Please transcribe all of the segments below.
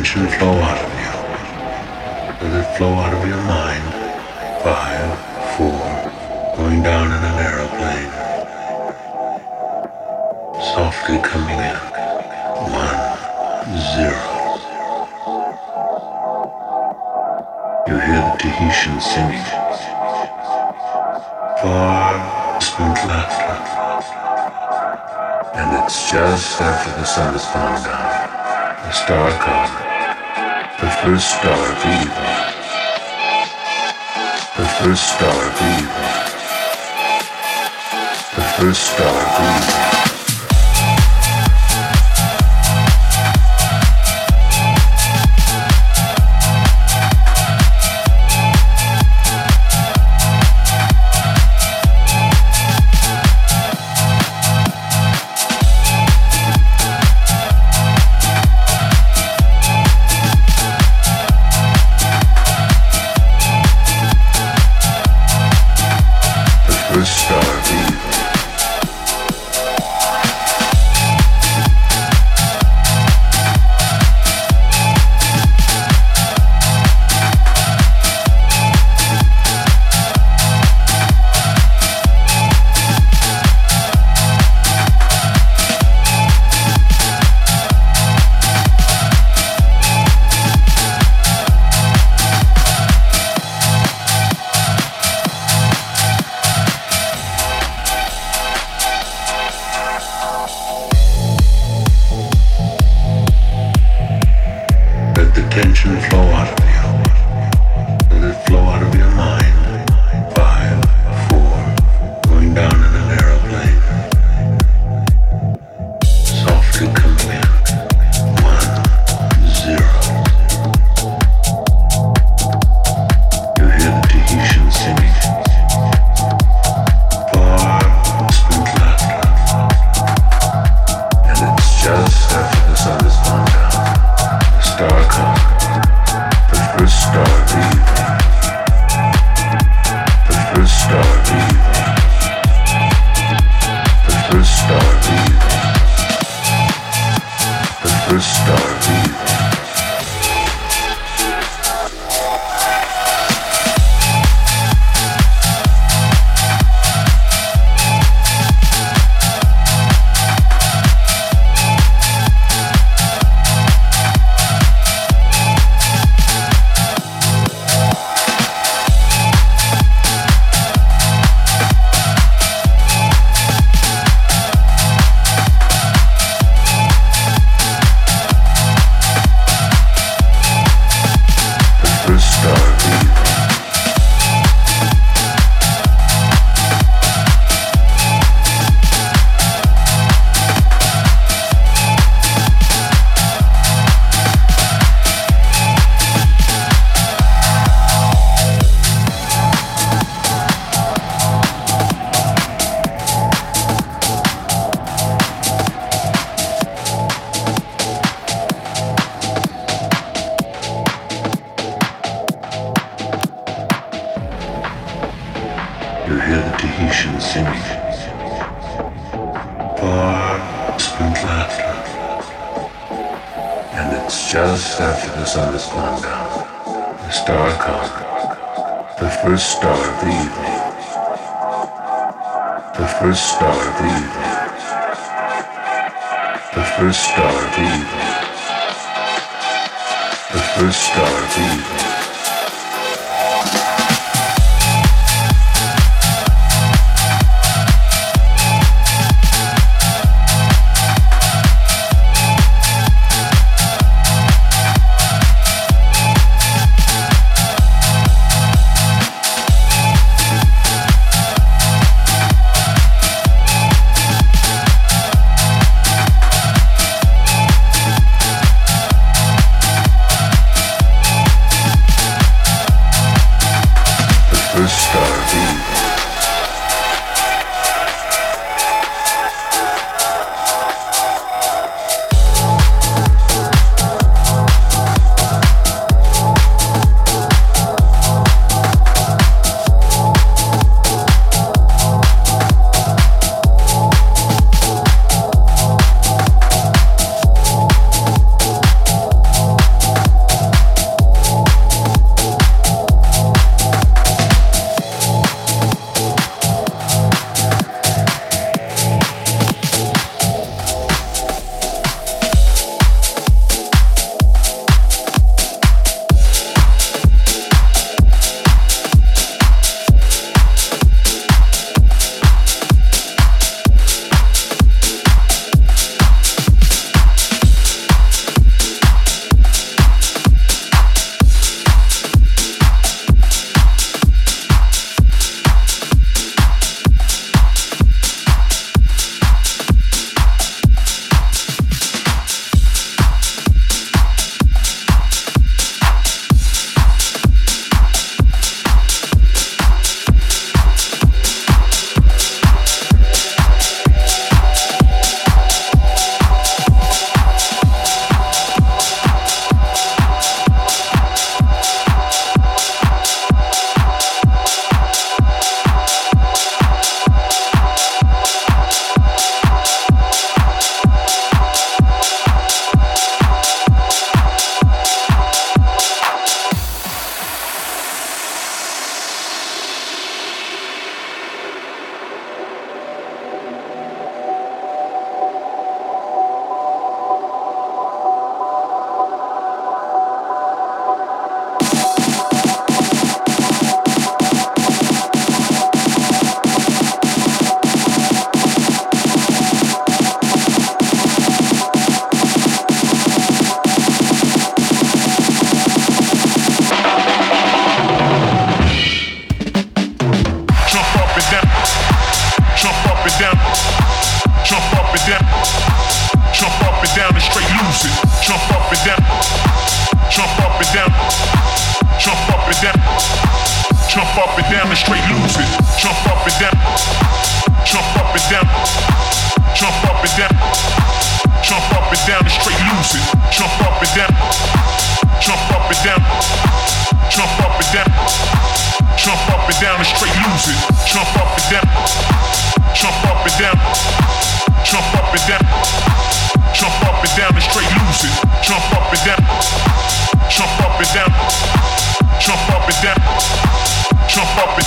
Tension flow out of you. Let it flow out of your mind. Five, four, going down in an aeroplane. Softly coming in. One, zero. You hear the Tahitian singing. Far distant laughter. And it's just after the sun has gone down. The star comes. The first star evening. The first star evening. The first star of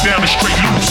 down and straight lose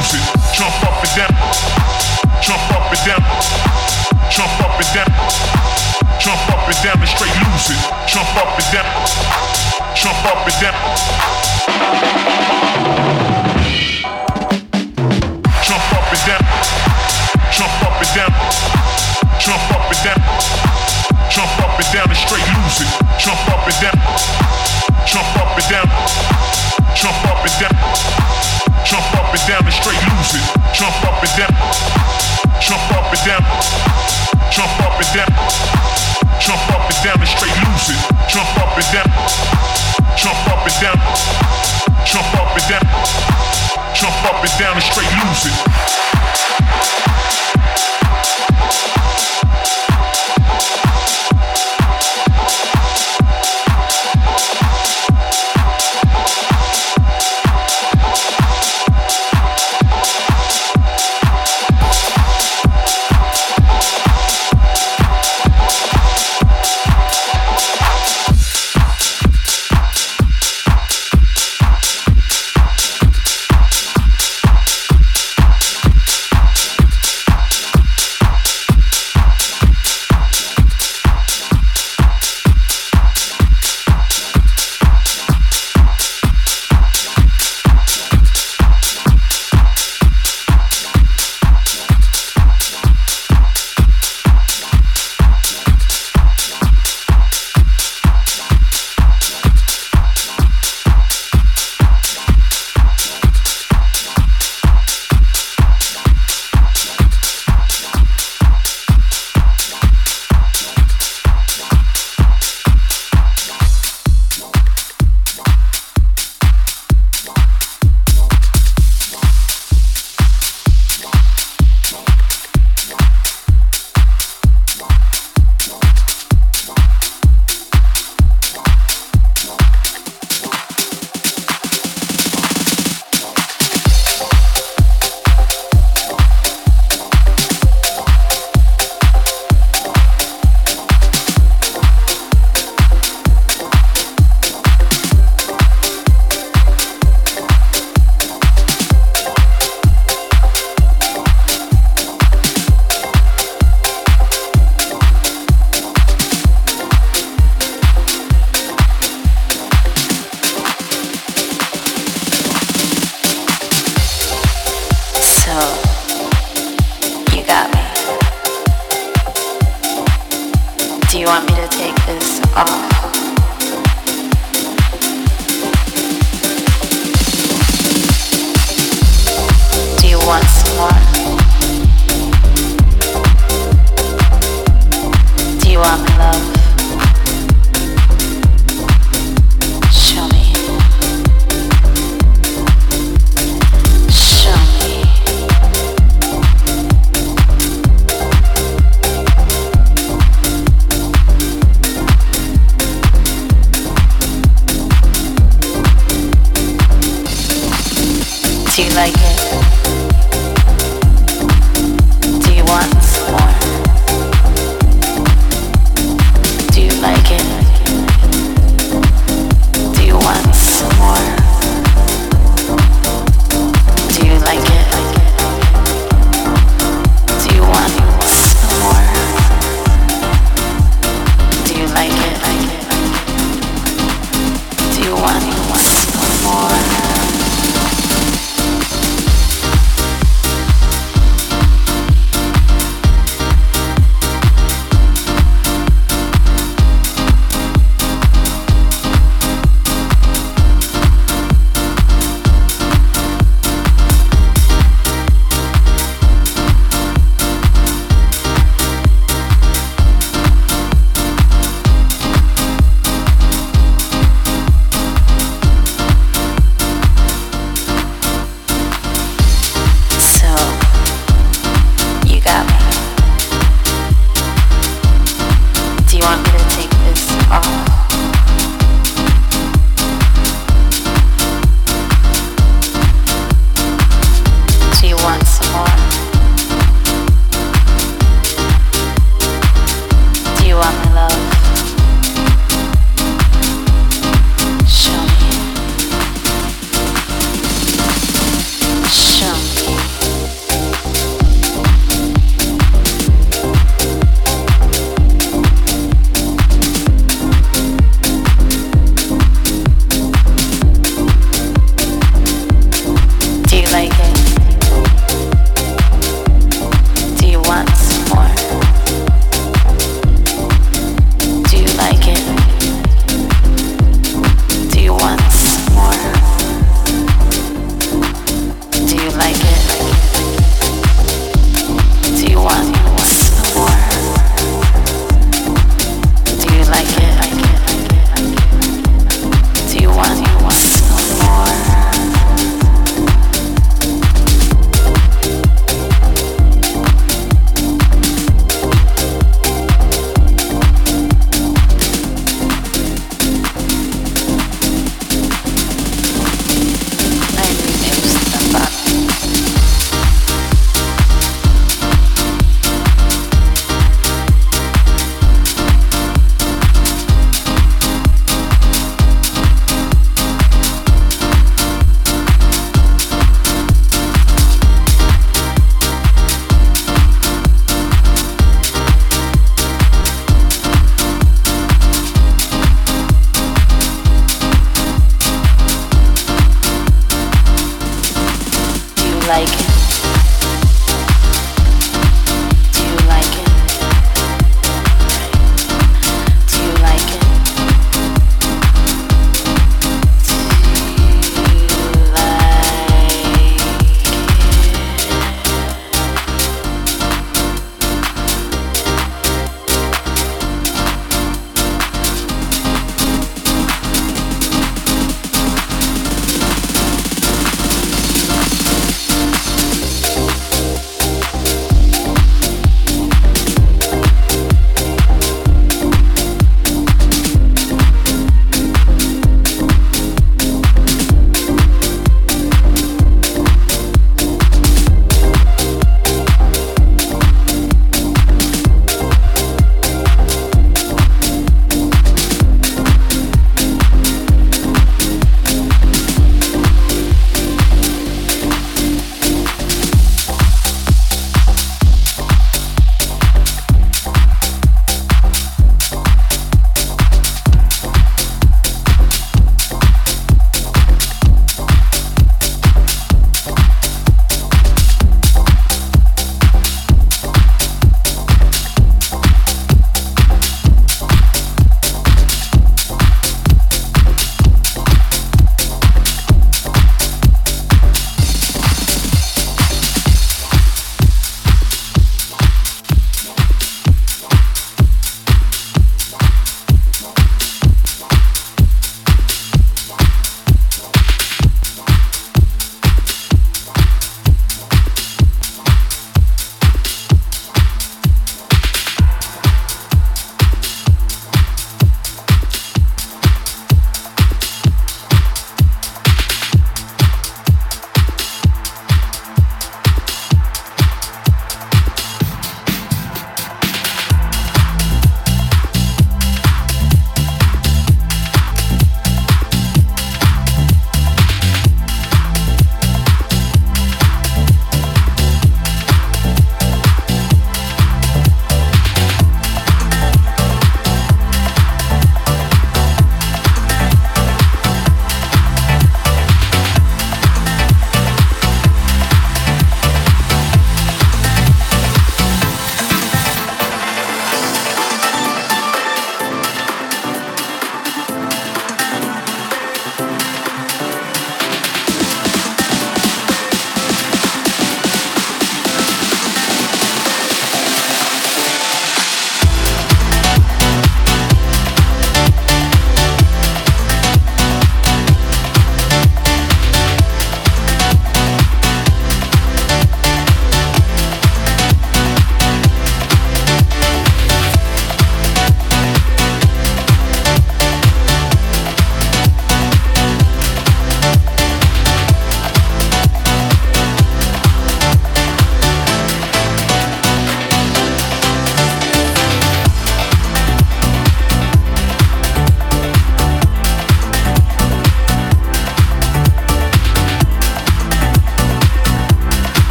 lose it. Jump up and down. Jump up and down. Jump up and down. Jump up and down and straight lose it. Jump up and down. Jump up and down. Jump up and down. Jump up and down. Jump up and down. Jump up and down and straight lose it. Jump up and down. Jump up and down. Jump up and down. Jump up and down and straight lose it. Jump up and down. Jump up and down. Jump up and down. Jump up and down and straight lose it. Jump up and down. Jump up and down. Jump up and down. Jump up and down and straight lose it.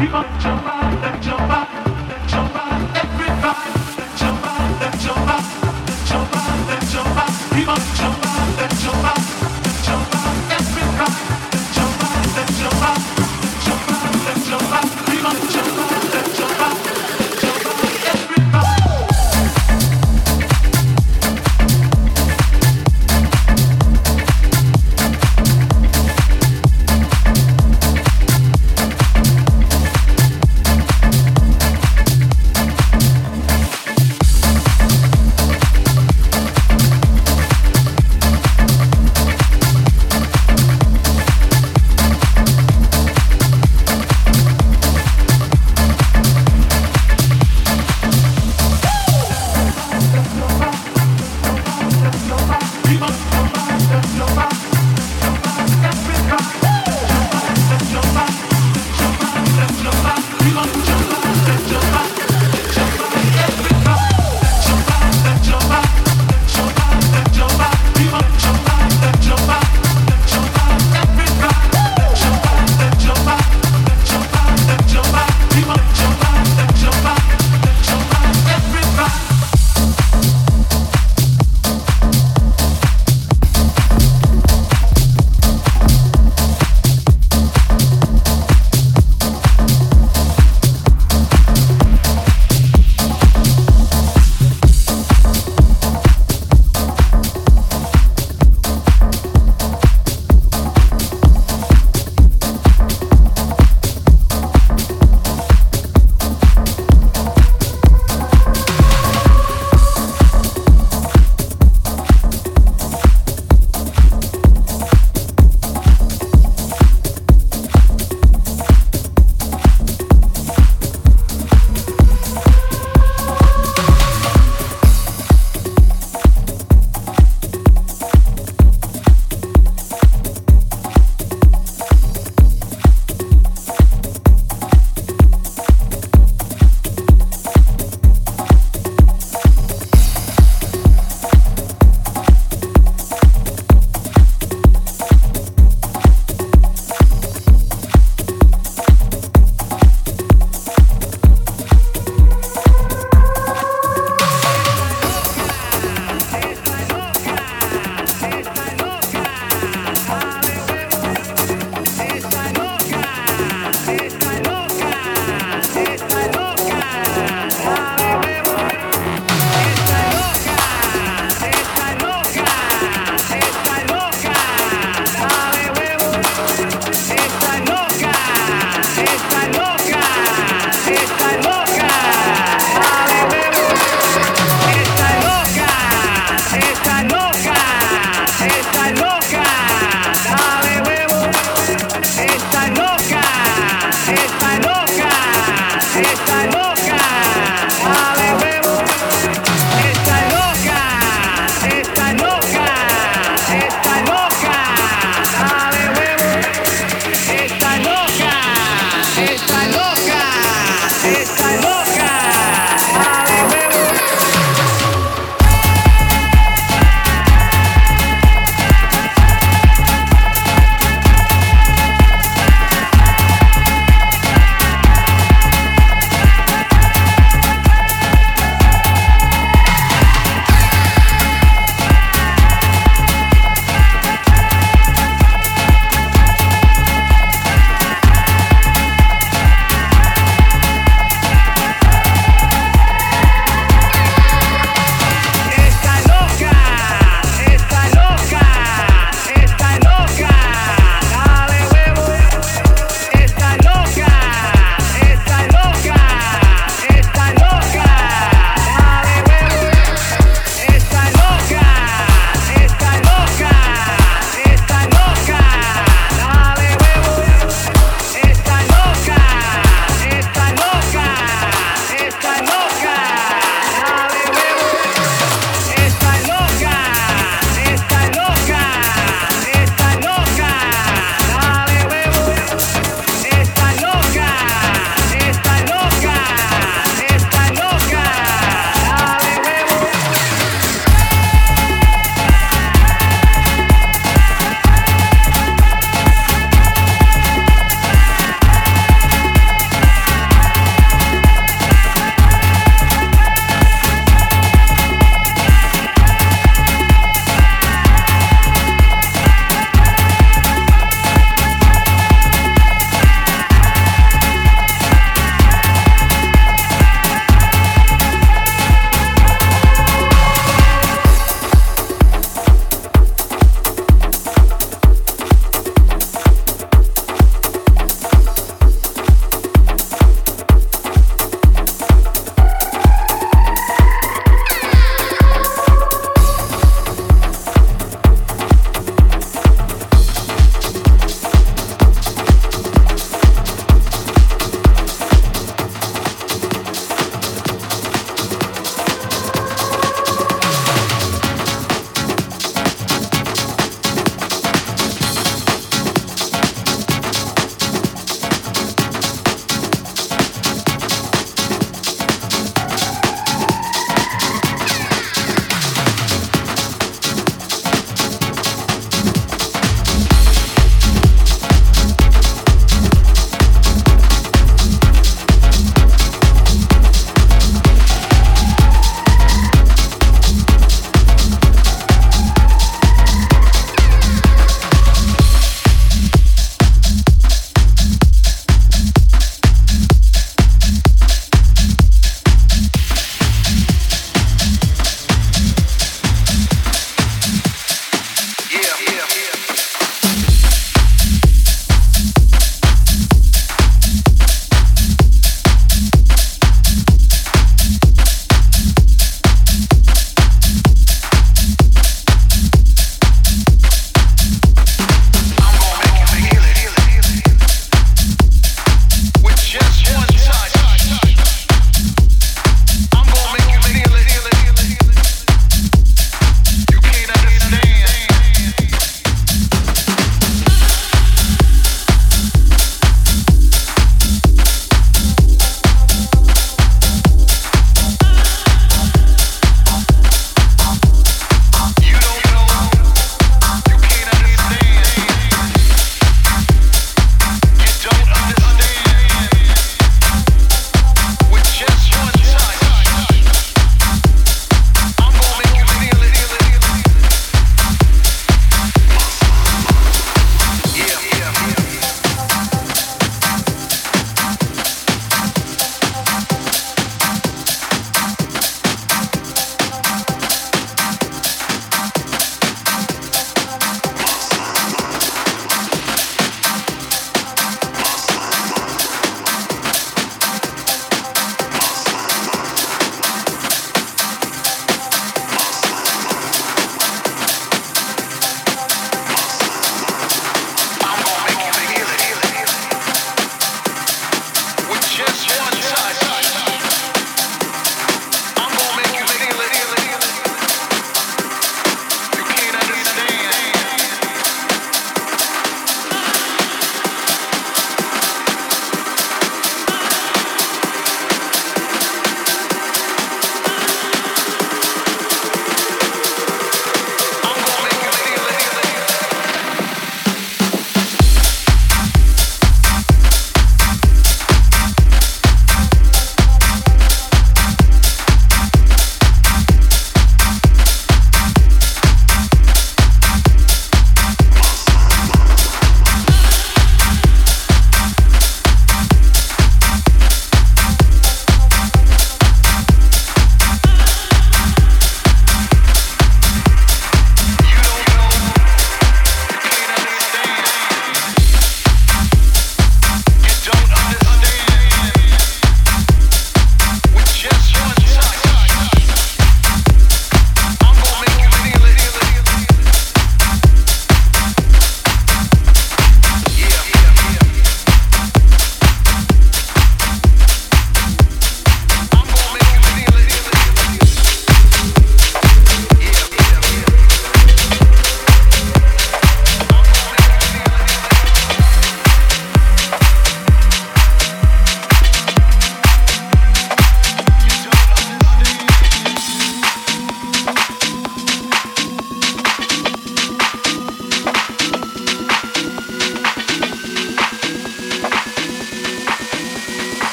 people.